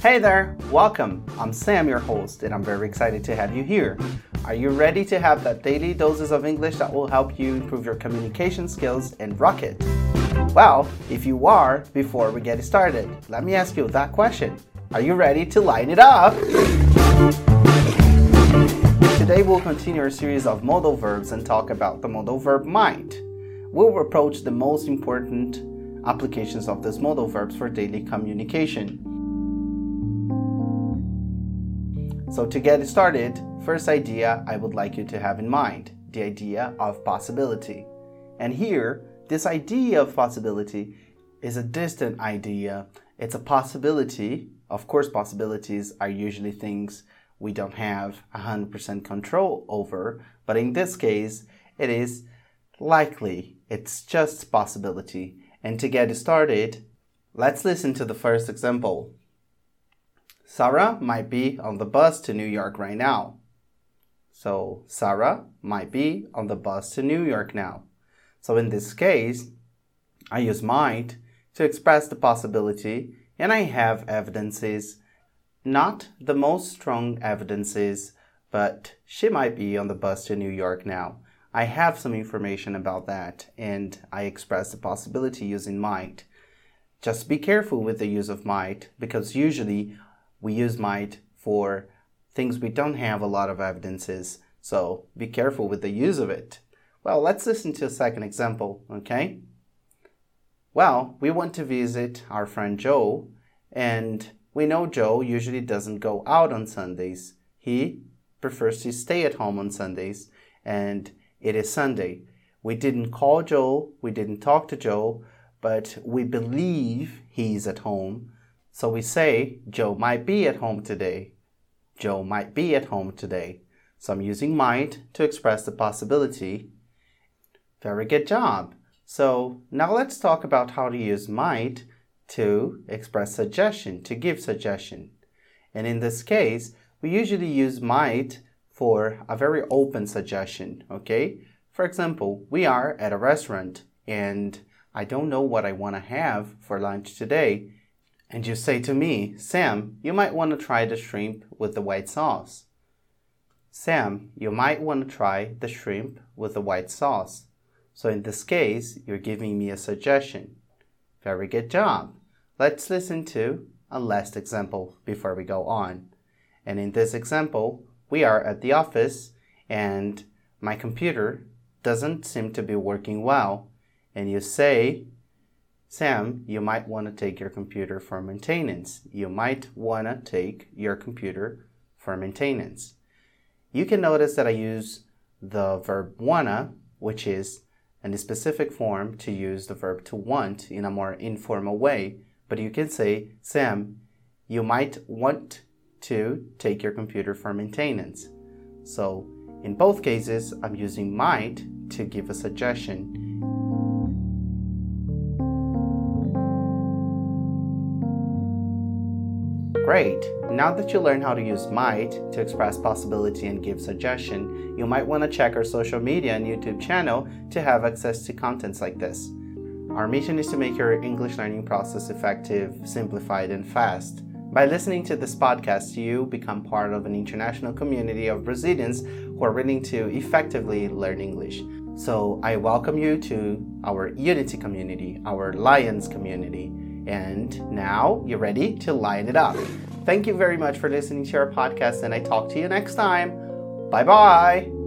Hey there, welcome. I'm Sam, your host, and I'm very excited to have you here. Are you ready to have that daily doses of English that will help you improve your communication skills and rock it? Well, if you are, before we get started, let me ask you that question. Are you ready to line it up? Today we'll continue our series of modal verbs and talk about the modal verb might. We'll approach the most important applications of these modal verbs for daily communication. So, to get started, first idea I would like you to have in mind the idea of possibility. And here, this idea of possibility is a distant idea. It's a possibility. Of course, possibilities are usually things we don't have 100% control over, but in this case, it is likely. It's just possibility. And to get started, let's listen to the first example. Sarah might be on the bus to New York right now. So, Sarah might be on the bus to New York now. So, in this case, I use might to express the possibility, and I have evidences, not the most strong evidences, but she might be on the bus to New York now. I have some information about that, and I express the possibility using might. Just be careful with the use of might because usually we use might for things we don't have a lot of evidences, so be careful with the use of it. Well, let's listen to a second example, okay? Well, we want to visit our friend Joe, and we know Joe usually doesn't go out on Sundays. He prefers to stay at home on Sundays, and it is Sunday. We didn't call Joe, we didn't talk to Joe, but we believe he's at home so we say Joe might be at home today. Joe might be at home today. So I'm using might to express the possibility. Very good job. So now let's talk about how to use might to express suggestion, to give suggestion. And in this case, we usually use might for a very open suggestion, okay? For example, we are at a restaurant and I don't know what I want to have for lunch today and you say to me, Sam, you might want to try the shrimp with the white sauce. Sam, you might want to try the shrimp with the white sauce. So in this case, you're giving me a suggestion. Very good job. Let's listen to a last example before we go on. And in this example, we are at the office and my computer doesn't seem to be working well. And you say, Sam, you might want to take your computer for maintenance. You might want to take your computer for maintenance. You can notice that I use the verb wanna, which is in a specific form to use the verb to want in a more informal way. But you can say, Sam, you might want to take your computer for maintenance. So in both cases, I'm using might to give a suggestion Great! Now that you learn how to use might to express possibility and give suggestion, you might want to check our social media and YouTube channel to have access to contents like this. Our mission is to make your English learning process effective, simplified, and fast. By listening to this podcast, you become part of an international community of Brazilians who are willing to effectively learn English. So I welcome you to our Unity community, our Lions community. And now you're ready to line it up. Thank you very much for listening to our podcast, and I talk to you next time. Bye bye.